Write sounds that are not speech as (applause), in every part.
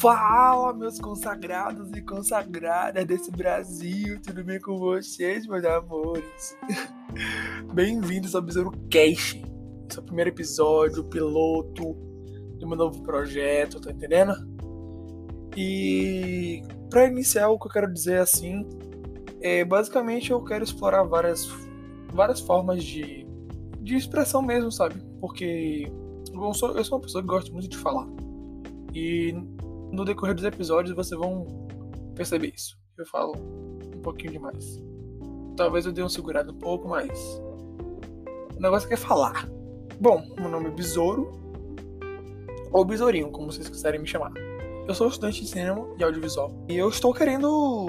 Fala, meus consagrados e consagradas desse Brasil, tudo bem com vocês, meus amores? (laughs) Bem-vindos ao Besouro Cash. O primeiro episódio, piloto do meu novo projeto, tá entendendo? E para iniciar, o que eu quero dizer assim, é basicamente eu quero explorar várias, várias formas de, de expressão mesmo, sabe? Porque eu sou, eu sou uma pessoa que gosta muito de falar. E no decorrer dos episódios vocês vão perceber isso. Eu falo um pouquinho demais. Talvez eu dê um segurado um pouco, mas. O negócio é falar. Bom, meu nome é Besouro. Ou Besourinho, como vocês quiserem me chamar. Eu sou estudante de cinema e audiovisual. E eu estou querendo,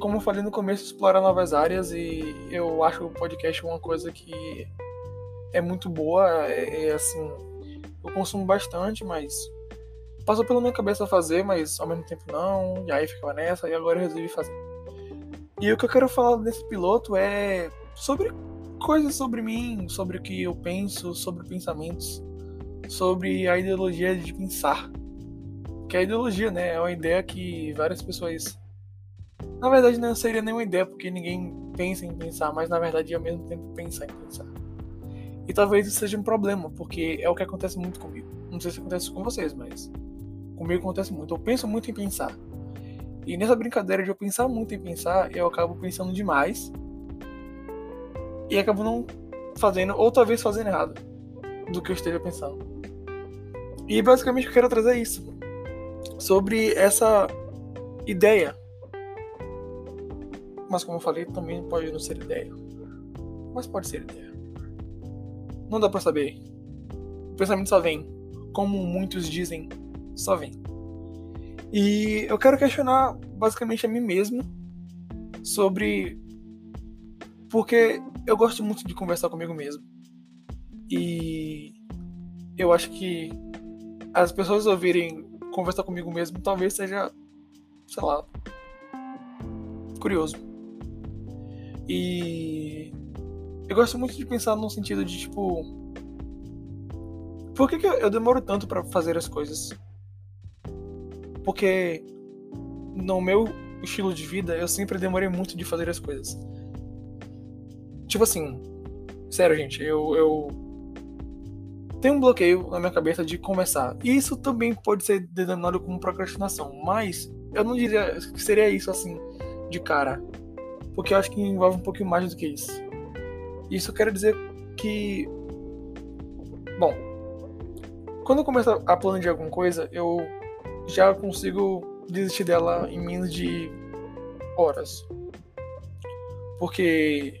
como eu falei no começo, explorar novas áreas. E eu acho o podcast uma coisa que é muito boa. É, é assim. Eu consumo bastante, mas passou pela minha cabeça fazer, mas ao mesmo tempo não, e aí ficava nessa, e agora eu resolvi fazer. E o que eu quero falar nesse piloto é sobre coisas sobre mim, sobre o que eu penso, sobre pensamentos, sobre a ideologia de pensar. Que a ideologia, né, é uma ideia que várias pessoas. Na verdade, não seria nenhuma ideia, porque ninguém pensa em pensar, mas na verdade ao mesmo tempo pensa em pensar. E talvez isso seja um problema, porque é o que acontece muito comigo. Não sei se acontece com vocês, mas comigo acontece muito. Eu penso muito em pensar. E nessa brincadeira de eu pensar muito em pensar, eu acabo pensando demais. E acabo não fazendo, ou talvez fazendo errado do que eu esteja pensando. E basicamente eu quero trazer isso. Sobre essa ideia. Mas como eu falei, também pode não ser ideia. Mas pode ser ideia. Não dá pra saber. O pensamento só vem. Como muitos dizem, só vem. E eu quero questionar basicamente a mim mesmo sobre. Porque eu gosto muito de conversar comigo mesmo. E eu acho que as pessoas ouvirem conversar comigo mesmo talvez seja, sei lá, curioso. E eu gosto muito de pensar no sentido de tipo. Por que, que eu demoro tanto para fazer as coisas? Porque no meu estilo de vida eu sempre demorei muito de fazer as coisas. Tipo assim, sério, gente, eu, eu tenho um bloqueio na minha cabeça de começar. E isso também pode ser denominado como procrastinação, mas eu não diria que seria isso assim de cara, porque eu acho que envolve um pouquinho mais do que isso. Isso quer dizer que bom, quando eu começo a planejar alguma coisa, eu já consigo desistir dela em menos de horas. Porque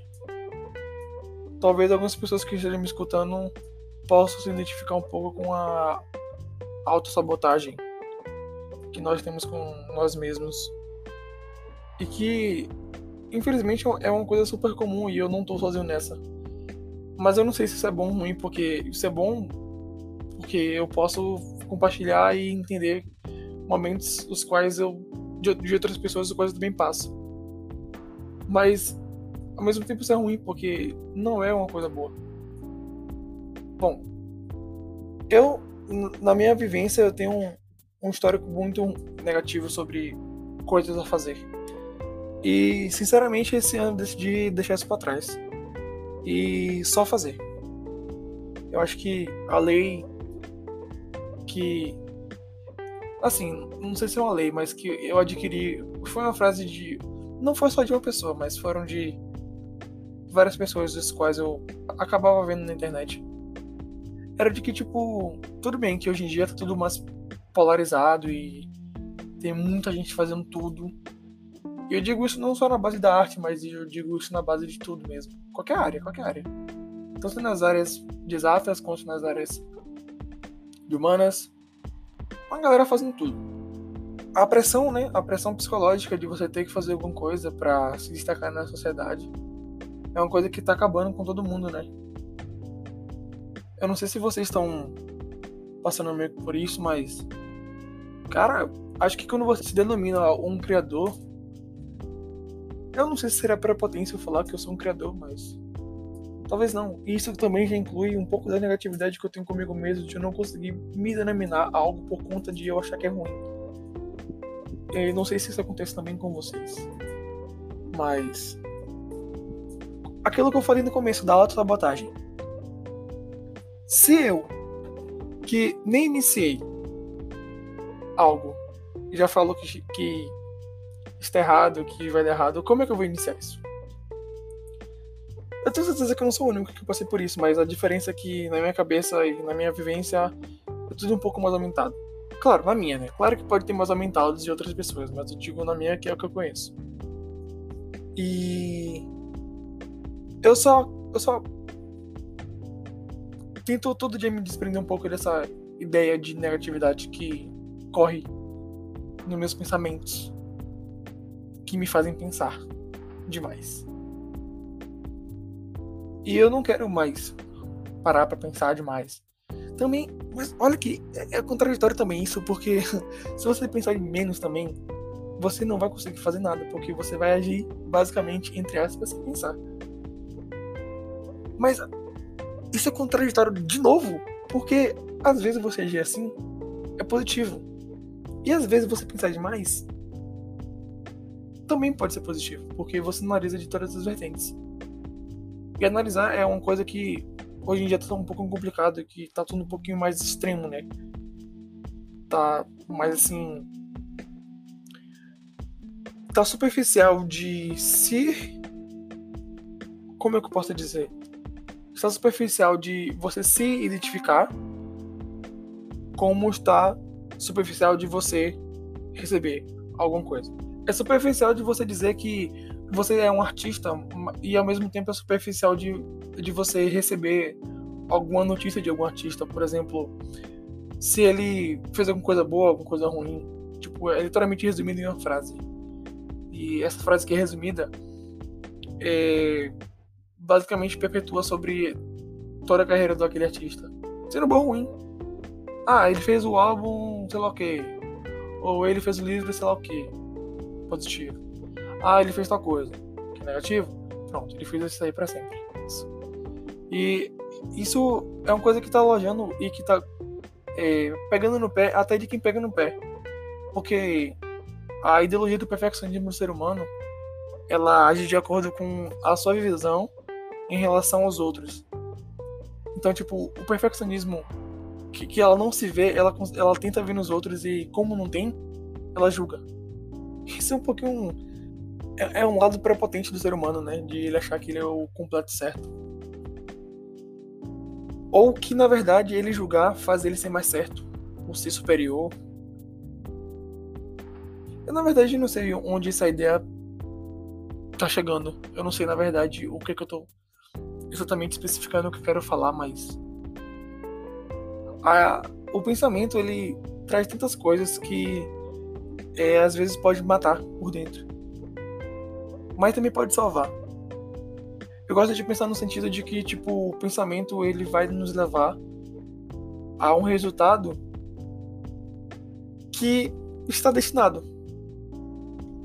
talvez algumas pessoas que estejam me escutando possam se identificar um pouco com a autossabotagem que nós temos com nós mesmos. E que, infelizmente, é uma coisa super comum e eu não tô sozinho nessa. Mas eu não sei se isso é bom ou ruim, porque isso é bom porque eu posso compartilhar e entender momentos os quais eu de, de outras pessoas os quais eu também passo. Mas ao mesmo tempo isso é ruim porque não é uma coisa boa. Bom, eu na minha vivência eu tenho um, um histórico muito negativo sobre coisas a fazer. E sinceramente esse ano eu decidi deixar isso para trás e só fazer. Eu acho que a lei que assim, não sei se é uma lei, mas que eu adquiri. Foi uma frase de. Não foi só de uma pessoa, mas foram de várias pessoas as quais eu acabava vendo na internet. Era de que, tipo, tudo bem que hoje em dia tá tudo mais polarizado e tem muita gente fazendo tudo. E eu digo isso não só na base da arte, mas eu digo isso na base de tudo mesmo. Qualquer área, qualquer área. Tanto nas áreas de exatas quanto nas áreas de humanas, uma galera fazendo tudo. A pressão, né? A pressão psicológica de você ter que fazer alguma coisa para se destacar na sociedade é uma coisa que tá acabando com todo mundo, né? Eu não sei se vocês estão passando meio por isso, mas cara, acho que quando você se denomina um criador, eu não sei se seria prepotência eu falar que eu sou um criador, mas Talvez não. Isso também já inclui um pouco da negatividade que eu tenho comigo mesmo de eu não conseguir me denominar algo por conta de eu achar que é ruim. Eu não sei se isso acontece também com vocês. Mas. Aquilo que eu falei no começo da autossabotagem. Se eu, que nem iniciei algo, já falou que, que está errado, que vai dar errado, como é que eu vou iniciar isso? Eu tenho certeza que eu não sou o único que passei por isso, mas a diferença é que na minha cabeça e na minha vivência é tudo um pouco mais aumentado. Claro, na minha, né? Claro que pode ter mais aumentados de outras pessoas, mas eu digo na minha que é o que eu conheço. E eu só eu só tento todo dia me desprender um pouco dessa ideia de negatividade que corre nos meus pensamentos, que me fazem pensar demais. E eu não quero mais parar para pensar demais. Também, mas olha que é, é contraditório também isso, porque (laughs) se você pensar em menos também, você não vai conseguir fazer nada, porque você vai agir basicamente, entre aspas, sem pensar. Mas isso é contraditório de novo, porque às vezes você agir assim é positivo. E às vezes você pensar demais também pode ser positivo, porque você analisa de todas as vertentes. E analisar é uma coisa que hoje em dia tá um pouco complicado, que tá tudo um pouquinho mais extremo, né? Tá mais assim. Tá superficial de se. Como é que eu posso dizer? Está superficial de você se identificar, como está superficial de você receber alguma coisa. É superficial de você dizer que você é um artista e ao mesmo tempo é superficial de, de você receber alguma notícia de algum artista, por exemplo, se ele fez alguma coisa boa, alguma coisa ruim, tipo, é literalmente resumido em uma frase. E essa frase que é resumida é, basicamente perpetua sobre toda a carreira daquele artista. Sendo bom ou ruim. Ah, ele fez o álbum, sei lá o que. Ou ele fez o livro, sei lá o que. Positivo. Ah, ele fez tal coisa. Que é negativo? Pronto, ele fez isso aí pra sempre. Isso. E isso é uma coisa que tá alojando e que tá é, pegando no pé, até de quem pega no pé. Porque a ideologia do perfeccionismo do ser humano ela age de acordo com a sua visão em relação aos outros. Então, tipo, o perfeccionismo que, que ela não se vê, ela, ela tenta ver nos outros e, como não tem, ela julga. Isso é um pouquinho. É, é um lado prepotente do ser humano, né? De ele achar que ele é o completo certo. Ou que, na verdade, ele julgar faz ele ser mais certo, ou ser superior. Eu, na verdade, não sei onde essa ideia tá chegando. Eu não sei, na verdade, o que, que eu tô exatamente especificando o que eu quero falar, mas a, o pensamento ele traz tantas coisas que é, às vezes pode matar por dentro, mas também pode salvar. Eu gosto de pensar no sentido de que tipo o pensamento ele vai nos levar a um resultado que está destinado.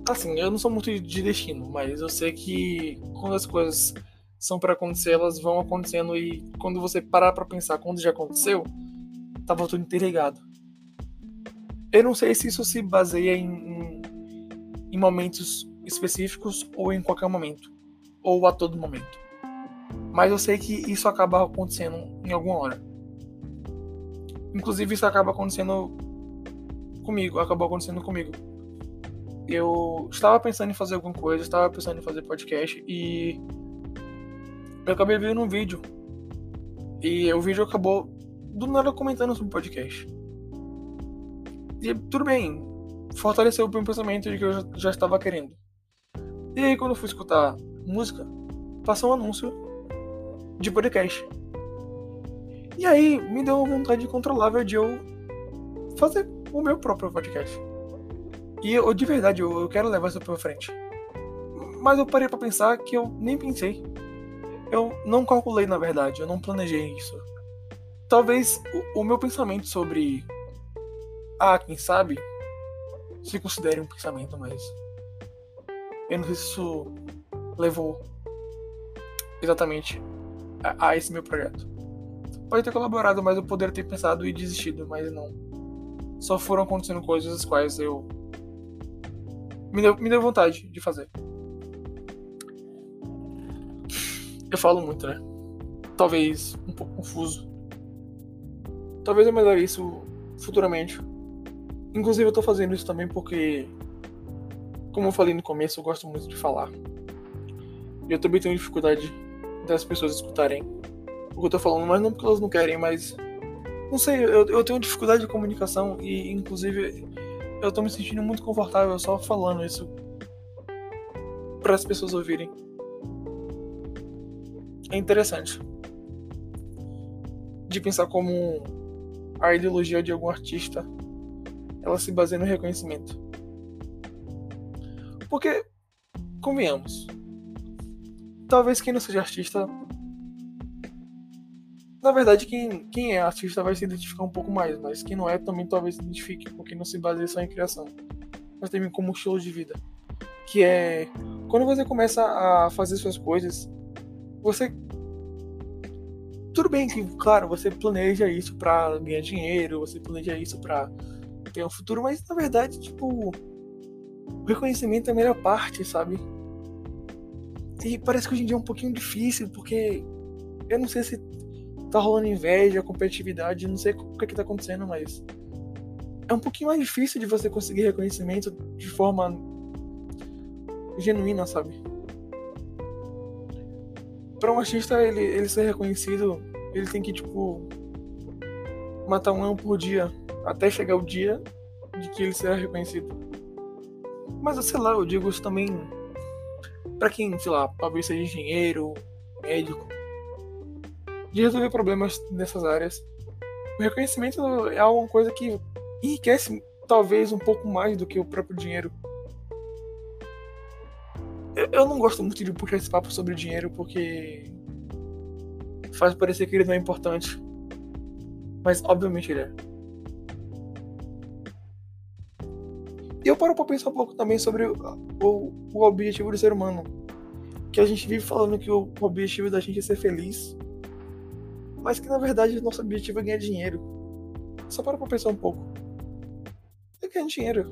Assim, eu não sou muito de destino, mas eu sei que quando as coisas são para acontecer, elas vão acontecendo e quando você parar para pensar quando já aconteceu, tava tudo interligado. Eu não sei se isso se baseia em, em, em momentos específicos ou em qualquer momento, ou a todo momento. Mas eu sei que isso acaba acontecendo em alguma hora. Inclusive isso acaba acontecendo comigo, acabou acontecendo comigo. Eu estava pensando em fazer alguma coisa, estava pensando em fazer podcast e eu acabei vendo um vídeo. E o vídeo acabou do nada comentando sobre podcast. E tudo bem, fortaleceu o meu pensamento de que eu já estava querendo. E aí, quando eu fui escutar música, passou um anúncio de podcast. E aí, me deu uma vontade incontrolável de eu fazer o meu próprio podcast. E eu, de verdade, eu, quero levar isso pra frente. Mas eu parei para pensar que eu nem pensei. Eu não calculei, na verdade, eu não planejei isso. Talvez o, o meu pensamento sobre. Ah, quem sabe? Se considere um pensamento, mas. Eu não sei se isso levou exatamente a, a esse meu projeto. Pode ter colaborado, mas eu poderia ter pensado e desistido, mas não. Só foram acontecendo coisas as quais eu me deu, me deu vontade de fazer. Eu falo muito, né? Talvez um pouco confuso. Talvez eu melhore isso futuramente. Inclusive eu tô fazendo isso também porque, como eu falei no começo, eu gosto muito de falar. E eu também tenho dificuldade das pessoas escutarem o que eu tô falando, mas não porque elas não querem, mas. Não sei, eu, eu tenho dificuldade de comunicação e, inclusive, eu tô me sentindo muito confortável só falando isso para as pessoas ouvirem. É interessante de pensar como a ideologia de algum artista ela se baseia no reconhecimento. Porque, convenhamos, talvez quem não seja artista. Na verdade, quem, quem é artista vai se identificar um pouco mais, mas quem não é também talvez se identifique, porque não se baseia só em criação, mas também como show de vida. Que é quando você começa a fazer suas coisas, você. Tudo bem que, claro, você planeja isso pra ganhar dinheiro, você planeja isso pra ter um futuro, mas na verdade, tipo, o reconhecimento é a melhor parte, sabe? E parece que hoje em dia é um pouquinho difícil, porque eu não sei se tá rolando inveja, competitividade, não sei o que, é que tá acontecendo, mas é um pouquinho mais difícil de você conseguir reconhecimento de forma genuína, sabe? Para um artista ele, ele ser reconhecido, ele tem que tipo matar um leão por dia até chegar o dia de que ele será reconhecido. Mas sei lá, eu digo isso também para quem, sei lá, talvez seja engenheiro, médico, de resolver problemas nessas áreas. O reconhecimento é alguma coisa que enriquece talvez um pouco mais do que o próprio dinheiro. Eu não gosto muito de puxar esse papo sobre dinheiro porque faz parecer que ele não é importante. Mas obviamente ele é. E eu paro pra pensar um pouco também sobre o, o, o, objetivo do ser humano. Que a gente vive falando que o, o objetivo da gente é ser feliz. Mas que na verdade o nosso objetivo é ganhar dinheiro. Só para pra pensar um pouco. É ganhar dinheiro.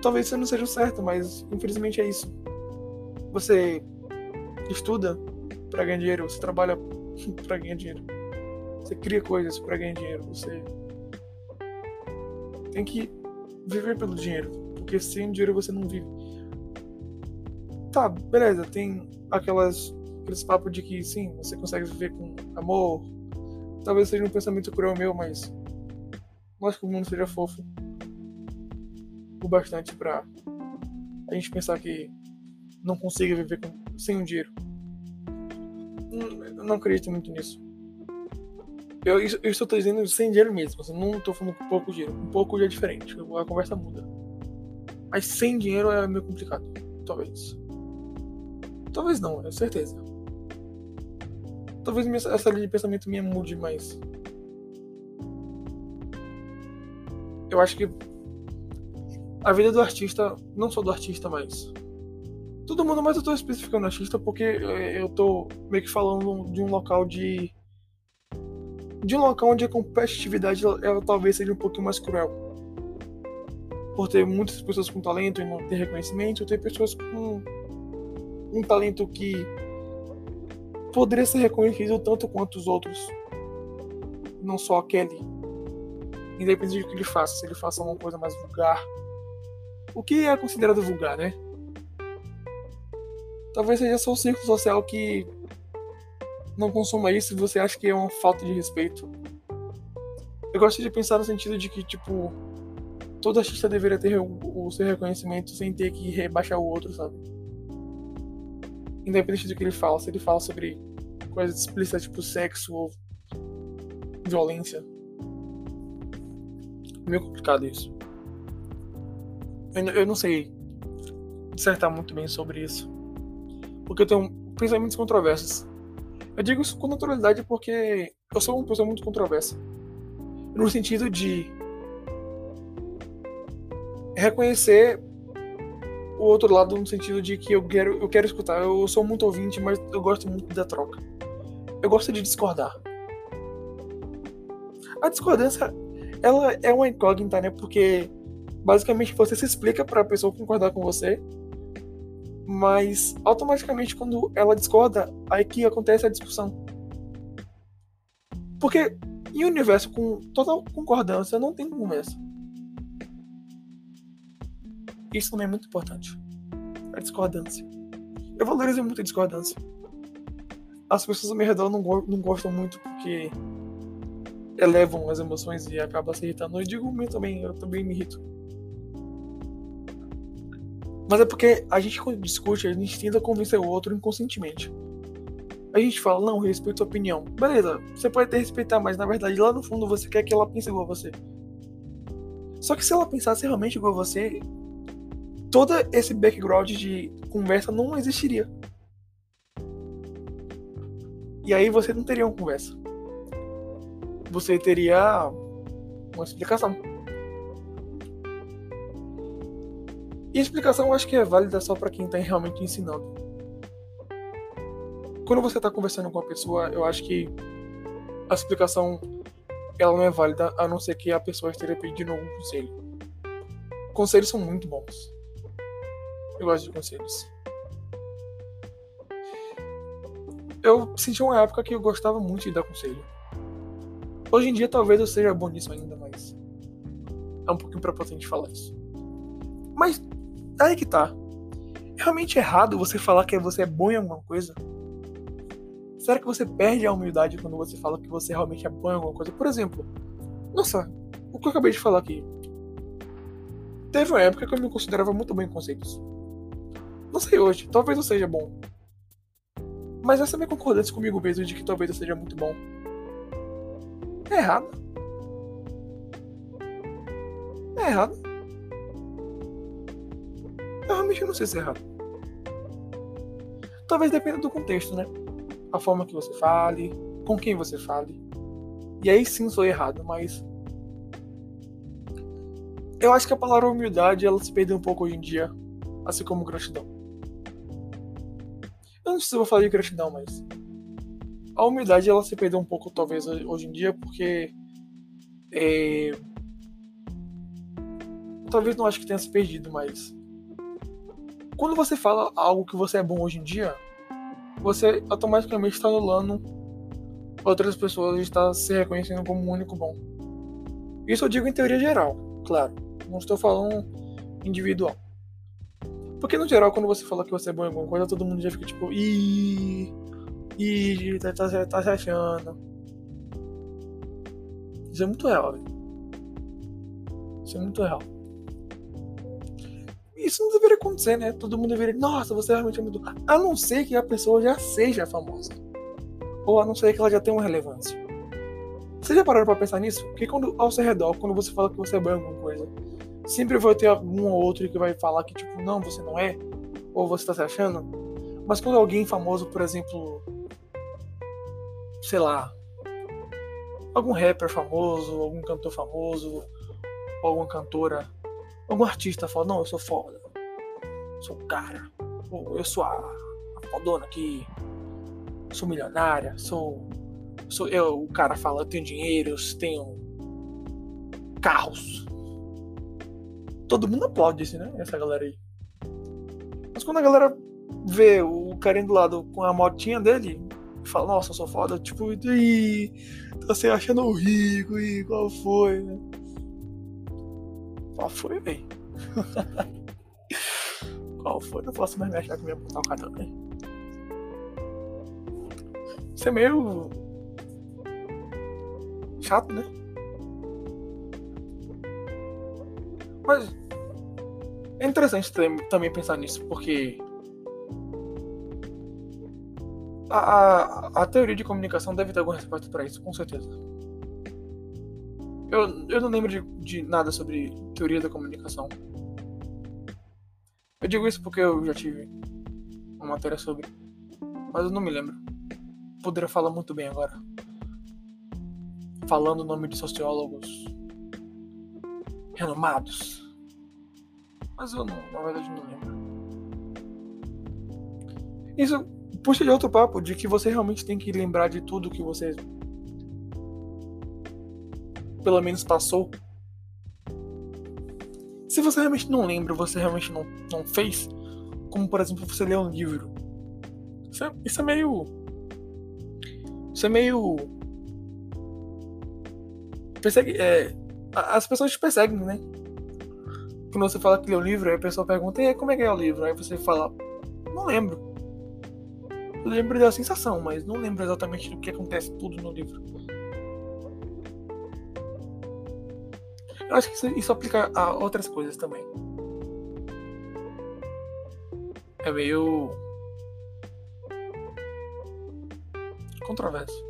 Talvez isso não seja o certo, mas infelizmente é isso. Você estuda para ganhar dinheiro, você trabalha (laughs) para ganhar dinheiro. Você cria coisas para ganhar dinheiro, você tem que viver pelo dinheiro, porque sem dinheiro você não vive. Tá, beleza, tem aquelas aqueles papos de que sim, você consegue viver com amor. Talvez seja um pensamento cruel meu, mas acho que o mundo seja fofo o bastante para a gente pensar que não consiga viver com, sem o dinheiro. Não, não acredito muito nisso. Eu, eu estou dizendo sem dinheiro mesmo. Assim, não estou falando com pouco dinheiro. Um pouco já é diferente. A conversa muda. Mas sem dinheiro é meio complicado. Talvez. Talvez não, é certeza. Talvez minha, essa linha de pensamento minha mude, mas. Eu acho que a vida do artista, não só do artista, mas. Todo mundo, mas eu tô especificando artista porque é, eu tô meio que falando de um local de de um local onde a competitividade ela, talvez seja um pouquinho mais cruel. Por ter muitas pessoas com talento e não ter reconhecimento, ter pessoas com um talento que poderia ser reconhecido tanto quanto os outros. Não só aquele. Independente do que ele faça, se ele faça uma coisa mais vulgar. O que é considerado vulgar, né? Talvez seja só o círculo social que não consuma isso e você acha que é uma falta de respeito. Eu gosto de pensar no sentido de que, tipo, todo artista deveria ter o, seu reconhecimento sem ter que rebaixar o outro, sabe? Independente do que ele fala, se ele fala sobre coisas explícitas tipo sexo ou violência. É meio complicado isso. Eu, eu não sei dissertar muito bem sobre isso. Porque eu tenho pensamentos controversos. Eu digo isso com naturalidade porque eu sou uma pessoa muito controversa. No sentido de reconhecer o outro lado no sentido de que eu quero, eu quero escutar. Eu sou muito ouvinte, mas eu gosto muito da troca. Eu gosto de discordar. A discordância, ela é uma incógnita, né? Porque Basicamente, você se explica para a pessoa concordar com você, mas automaticamente quando ela discorda, aí que acontece a discussão. Porque em um universo com total concordância não tem conversa. Isso também é muito importante. A discordância. Eu valorizo muito a discordância. As pessoas ao meu redor não, não gostam muito porque elevam as emoções e acabam se irritando. Eu digo o também, eu também me irrito. Mas é porque a gente quando discute, a gente tenta convencer o outro inconscientemente. A gente fala, não, respeito a opinião. Beleza, você pode até respeitar, mas na verdade lá no fundo você quer que ela pense igual a você. Só que se ela pensasse realmente igual a você, todo esse background de conversa não existiria. E aí você não teria uma conversa. Você teria uma explicação. E a explicação eu acho que é válida só para quem está realmente ensinando. Quando você está conversando com a pessoa, eu acho que a explicação ela não é válida a não ser que a pessoa esteja pedindo algum conselho. Conselhos são muito bons. Eu gosto de conselhos. Eu senti uma época que eu gostava muito de dar conselho. Hoje em dia talvez eu seja bom nisso ainda, mas é um pouquinho prepotente falar isso. Mas aí que tá. É realmente errado você falar que você é bom em alguma coisa? Será que você perde a humildade quando você fala que você realmente é bom em alguma coisa? Por exemplo, nossa, o que eu acabei de falar aqui. Teve uma época que eu me considerava muito bem em conceitos. Não sei hoje, talvez eu seja bom. Mas essa minha concordância comigo mesmo de que talvez eu seja muito bom é errado. É errado. Eu realmente não sei se é errado. Talvez dependa do contexto, né? A forma que você fale, com quem você fale. E aí sim sou errado, mas. Eu acho que a palavra humildade ela se perdeu um pouco hoje em dia, assim como gratidão. Eu não sei se eu vou falar de gratidão, mas. A humildade ela se perdeu um pouco, talvez, hoje em dia, porque. É... Talvez não acho que tenha se perdido, mas. Quando você fala algo que você é bom hoje em dia, você automaticamente está anulando outras pessoas e está se reconhecendo como um único bom. Isso eu digo em teoria geral, claro. Não estou falando individual. Porque no geral, quando você fala que você é bom em alguma coisa, todo mundo já fica tipo, ih, ih, tá, tá, tá se achando. Isso é muito real, velho. Isso é muito real. Isso não deveria acontecer, né? Todo mundo deveria, nossa, você realmente é muito. A não ser que a pessoa já seja famosa. Ou a não ser que ela já tenha uma relevância. Vocês já pararam pra pensar nisso? Porque quando ao seu redor, quando você fala que você é bom em alguma coisa, Sempre vai ter algum ou outro que vai falar que, tipo, não, você não é, ou você tá se achando. Mas quando alguém famoso, por exemplo, sei lá, algum rapper famoso, algum cantor famoso, alguma cantora, algum artista fala, não, eu sou foda, sou o cara, eu sou a, a fodona aqui, sou milionária, sou, sou eu, o cara fala, eu tenho dinheiro, eu tenho carros, todo mundo aplaude isso, né? Essa galera aí. Mas quando a galera vê o carinha do lado com a motinha dele, fala, nossa, eu sou foda, tipo, e tá se achando rico, e qual foi, né? Qual foi, véi? (laughs) qual foi? Não posso mais me achar que me ia botar o cartão, né? Isso é meio chato, né? Mas é interessante também pensar nisso, porque a, a, a, teoria de comunicação deve ter alguma resposta para isso, com certeza. Eu, eu não lembro de, de, nada sobre teoria da comunicação. Eu digo isso porque eu já tive uma matéria sobre, mas eu não me lembro. Poderia falar muito bem agora. Falando o nome de sociólogos renomados. Mas eu não, na verdade não lembro. Isso puxa de outro papo, de que você realmente tem que lembrar de tudo que você pelo menos passou. Se você realmente não lembra, você realmente não, não fez, como por exemplo você ler um livro. Isso é, isso é meio. Isso é meio. Persegue, é, as pessoas te perseguem, né? Quando você fala que lê um livro, aí a pessoa pergunta, e como é que é o livro? Aí você fala, não lembro. Eu lembro da sensação, mas não lembro exatamente do que acontece tudo no livro. Eu acho que isso, isso aplica a outras coisas também. É meio. controverso.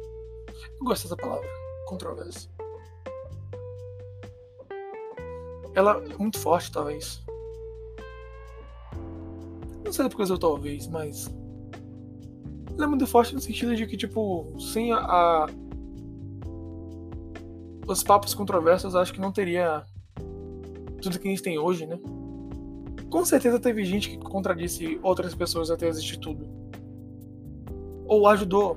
Eu gosto dessa palavra. Controverso. Ela é muito forte, talvez. Não sei por que eu talvez, mas. Ela é muito forte no sentido de que, tipo, sem a os papos controversos, acho que não teria tudo que a gente tem hoje, né? Com certeza teve gente que contradisse outras pessoas até existir tudo. Ou ajudou.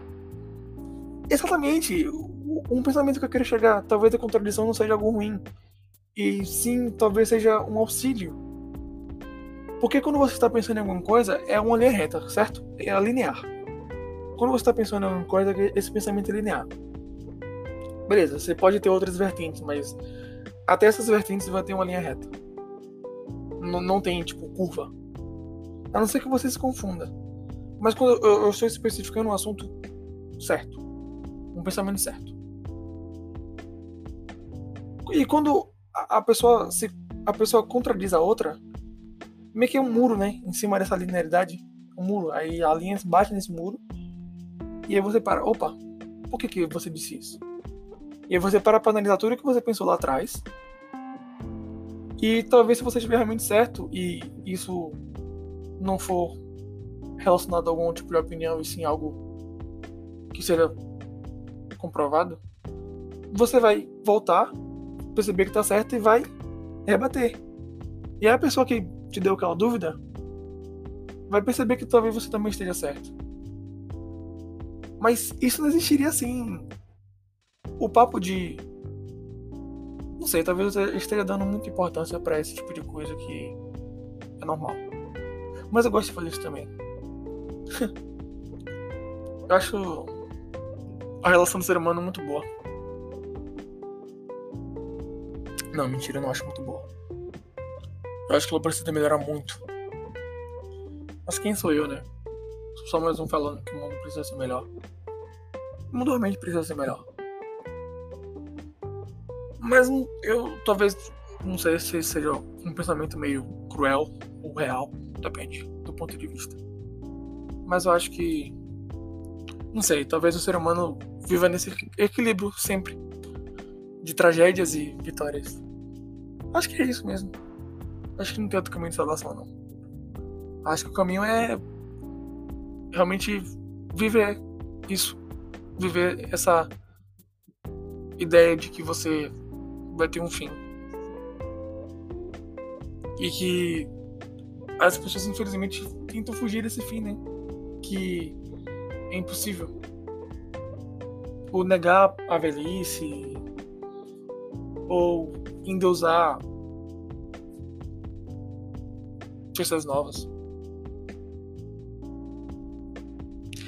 Exatamente. Um pensamento que eu quero chegar. Talvez a contradição não seja algo ruim. E sim, talvez seja um auxílio. Porque quando você está pensando em alguma coisa, é uma linha reta, certo? É linear. Quando você está pensando em alguma coisa, esse pensamento é linear. Beleza, você pode ter outras vertentes, mas até essas vertentes vai ter uma linha reta. N não tem, tipo, curva. A não ser que você se confunda. Mas quando eu, eu estou especificando um assunto certo. Um pensamento certo. E quando a, a pessoa se a pessoa contradiz a outra, meio que é um muro, né? Em cima dessa linearidade. Um muro. Aí a linha bate nesse muro. E aí você para. Opa, por que, que você disse isso? E aí você para para analisar tudo o que você pensou lá atrás. E talvez se você estiver realmente certo e isso não for relacionado a algum tipo de opinião e sim algo que seja comprovado, você vai voltar, perceber que tá certo e vai rebater. E aí a pessoa que te deu aquela dúvida vai perceber que talvez você também esteja certo. Mas isso não existiria assim o papo de. Não sei, talvez eu esteja dando muita importância para esse tipo de coisa que é normal. Mas eu gosto de fazer isso também. (laughs) eu acho a relação do ser humano muito boa. Não, mentira, eu não acho muito boa. Eu acho que ela precisa melhorar muito. Mas quem sou eu, né? Sou só mais um falando que o mundo precisa ser melhor. O mundo realmente precisa ser melhor. Mas eu talvez não sei se seja um pensamento meio cruel ou real, depende do ponto de vista. Mas eu acho que não sei, talvez o ser humano viva nesse equilíbrio sempre de tragédias e vitórias. Acho que é isso mesmo. Acho que não tem outro caminho de salvação não. Acho que o caminho é realmente viver isso, viver essa ideia de que você vai ter um fim. E que as pessoas, infelizmente, tentam fugir desse fim, né? Que é impossível. Ou negar a velhice, ou endeusar pessoas novas.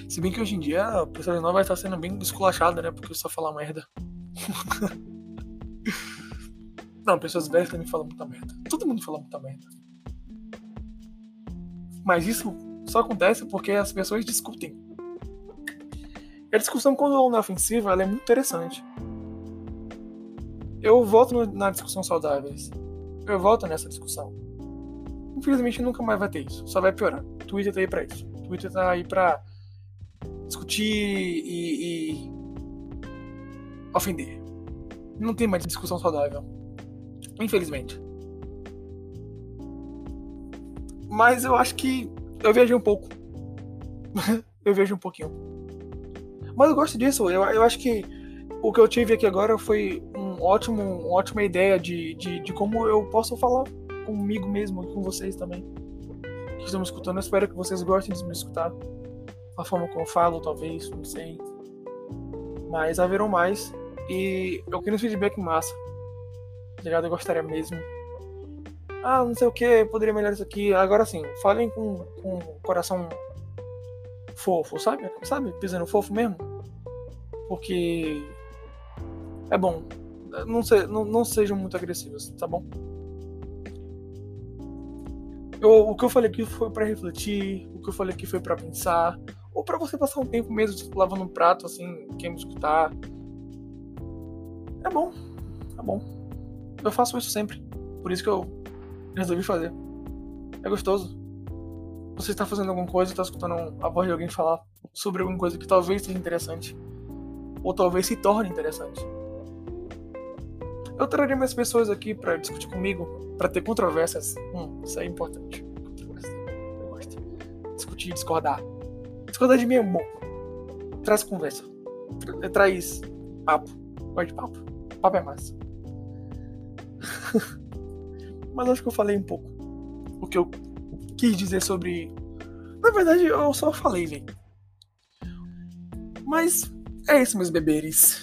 Se bem que hoje em dia a pessoa nova está sendo bem esculachada, né? Porque só fala merda. (laughs) Não, pessoas velhas também falam muita merda. Todo mundo fala muita merda. Mas isso só acontece porque as pessoas discutem. A discussão, quando ela não é ofensiva, ela é muito interessante. Eu volto na discussão saudáveis. Eu volto nessa discussão. Infelizmente nunca mais vai ter isso. Só vai piorar. O Twitter tá aí pra isso. O Twitter tá aí pra discutir e, e ofender. Não tem mais discussão saudável. Infelizmente. Mas eu acho que eu viajei um pouco. (laughs) eu vejo um pouquinho. Mas eu gosto disso. Eu, eu acho que o que eu tive aqui agora foi um ótimo, uma ótima ideia de, de, de como eu posso falar comigo mesmo e com vocês também. Que estão me escutando. Eu espero que vocês gostem de me escutar. A forma como eu falo, talvez, não sei. Mas haverão mais. E eu quero um feedback massa ligado? Eu gostaria mesmo. Ah, não sei o que, poderia melhorar isso aqui. Agora sim, falem com, com coração fofo, sabe? Sabe? Pisando fofo mesmo. Porque é bom. Não, se, não, não sejam muito agressivos, tá bom? Eu, o que eu falei aqui foi para refletir, o que eu falei aqui foi para pensar, ou para você passar um tempo mesmo tipo, lavando um prato, assim, quem me escutar. É bom, é bom. Eu faço isso sempre, por isso que eu resolvi fazer. É gostoso. Você está fazendo alguma coisa, está escutando a voz de alguém falar sobre alguma coisa que talvez seja interessante, ou talvez se torne interessante. Eu traria mais pessoas aqui para discutir comigo, para ter controvérsias. Hum, isso é importante. Eu gosto. Discutir, discordar. Discordar de mim é bom. Traz conversa. Traz papo. Gosto de papo. Papo é massa. (laughs) Mas acho que eu falei um pouco o que eu quis dizer sobre. Na verdade, eu só falei, velho. Mas é isso, meus beberes.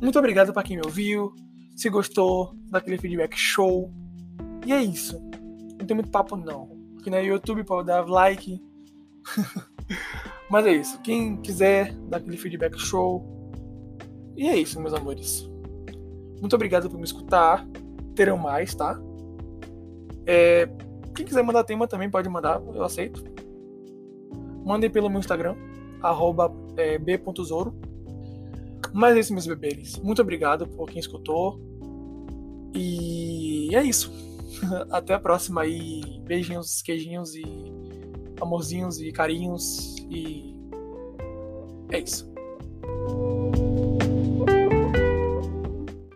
Muito obrigado para quem me ouviu se gostou daquele feedback show. E é isso. Não tem muito papo não. Aqui no YouTube pode dar like. (laughs) Mas é isso. Quem quiser dar aquele feedback show. E é isso, meus amores. Muito obrigado por me escutar. Terão mais, tá? É, quem quiser mandar tema também pode mandar, eu aceito. Mandem pelo meu Instagram, arroba é, b.zoro. Mas é isso, meus bebês. Muito obrigado por quem escutou. E é isso. (laughs) Até a próxima aí. Beijinhos, queijinhos e amorzinhos e carinhos. E é isso.